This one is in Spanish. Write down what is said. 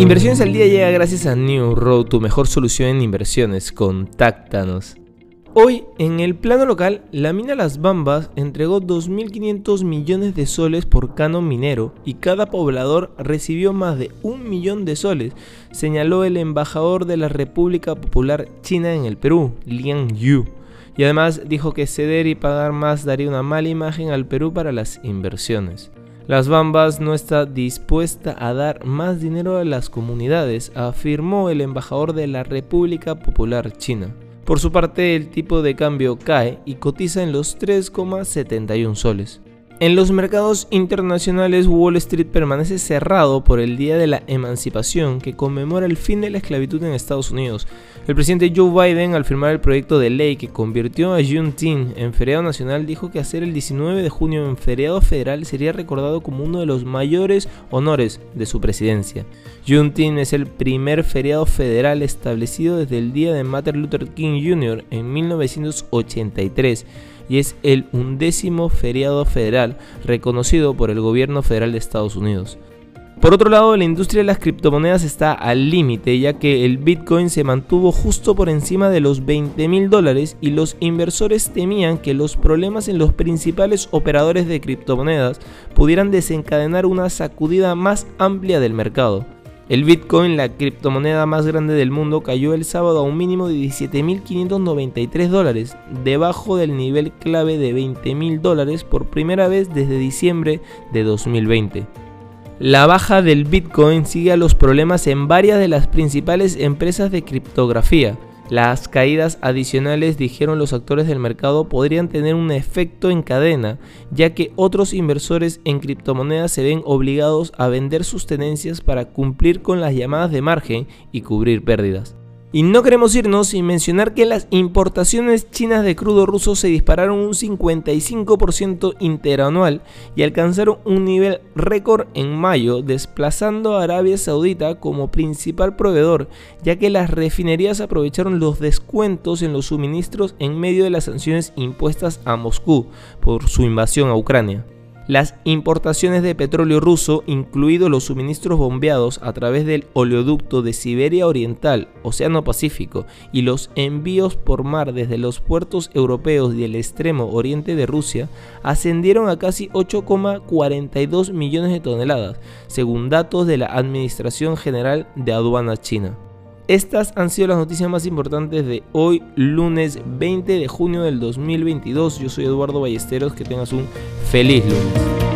Inversiones al día llega gracias a New Road, tu mejor solución en inversiones. Contáctanos. Hoy, en el plano local, la mina Las Bambas entregó 2.500 millones de soles por canon minero y cada poblador recibió más de un millón de soles, señaló el embajador de la República Popular China en el Perú, Liang Yu. Y además dijo que ceder y pagar más daría una mala imagen al Perú para las inversiones. Las Bambas no está dispuesta a dar más dinero a las comunidades, afirmó el embajador de la República Popular China. Por su parte, el tipo de cambio cae y cotiza en los 3,71 soles. En los mercados internacionales, Wall Street permanece cerrado por el Día de la Emancipación, que conmemora el fin de la esclavitud en Estados Unidos. El presidente Joe Biden, al firmar el proyecto de ley que convirtió a Juneteenth en feriado nacional, dijo que hacer el 19 de junio en feriado federal sería recordado como uno de los mayores honores de su presidencia. Juneteenth es el primer feriado federal establecido desde el día de Martin Luther King Jr. en 1983 y es el undécimo feriado federal reconocido por el gobierno federal de Estados Unidos. Por otro lado, la industria de las criptomonedas está al límite, ya que el Bitcoin se mantuvo justo por encima de los 20 mil dólares y los inversores temían que los problemas en los principales operadores de criptomonedas pudieran desencadenar una sacudida más amplia del mercado. El Bitcoin, la criptomoneda más grande del mundo, cayó el sábado a un mínimo de 17.593 dólares, debajo del nivel clave de 20.000 dólares por primera vez desde diciembre de 2020. La baja del Bitcoin sigue a los problemas en varias de las principales empresas de criptografía. Las caídas adicionales, dijeron los actores del mercado, podrían tener un efecto en cadena, ya que otros inversores en criptomonedas se ven obligados a vender sus tenencias para cumplir con las llamadas de margen y cubrir pérdidas. Y no queremos irnos sin mencionar que las importaciones chinas de crudo ruso se dispararon un 55% interanual y alcanzaron un nivel récord en mayo, desplazando a Arabia Saudita como principal proveedor, ya que las refinerías aprovecharon los descuentos en los suministros en medio de las sanciones impuestas a Moscú por su invasión a Ucrania. Las importaciones de petróleo ruso, incluidos los suministros bombeados a través del oleoducto de Siberia Oriental, Océano Pacífico, y los envíos por mar desde los puertos europeos y el extremo oriente de Rusia, ascendieron a casi 8,42 millones de toneladas, según datos de la Administración General de Aduanas China. Estas han sido las noticias más importantes de hoy, lunes 20 de junio del 2022. Yo soy Eduardo Ballesteros, que tengas un feliz lunes.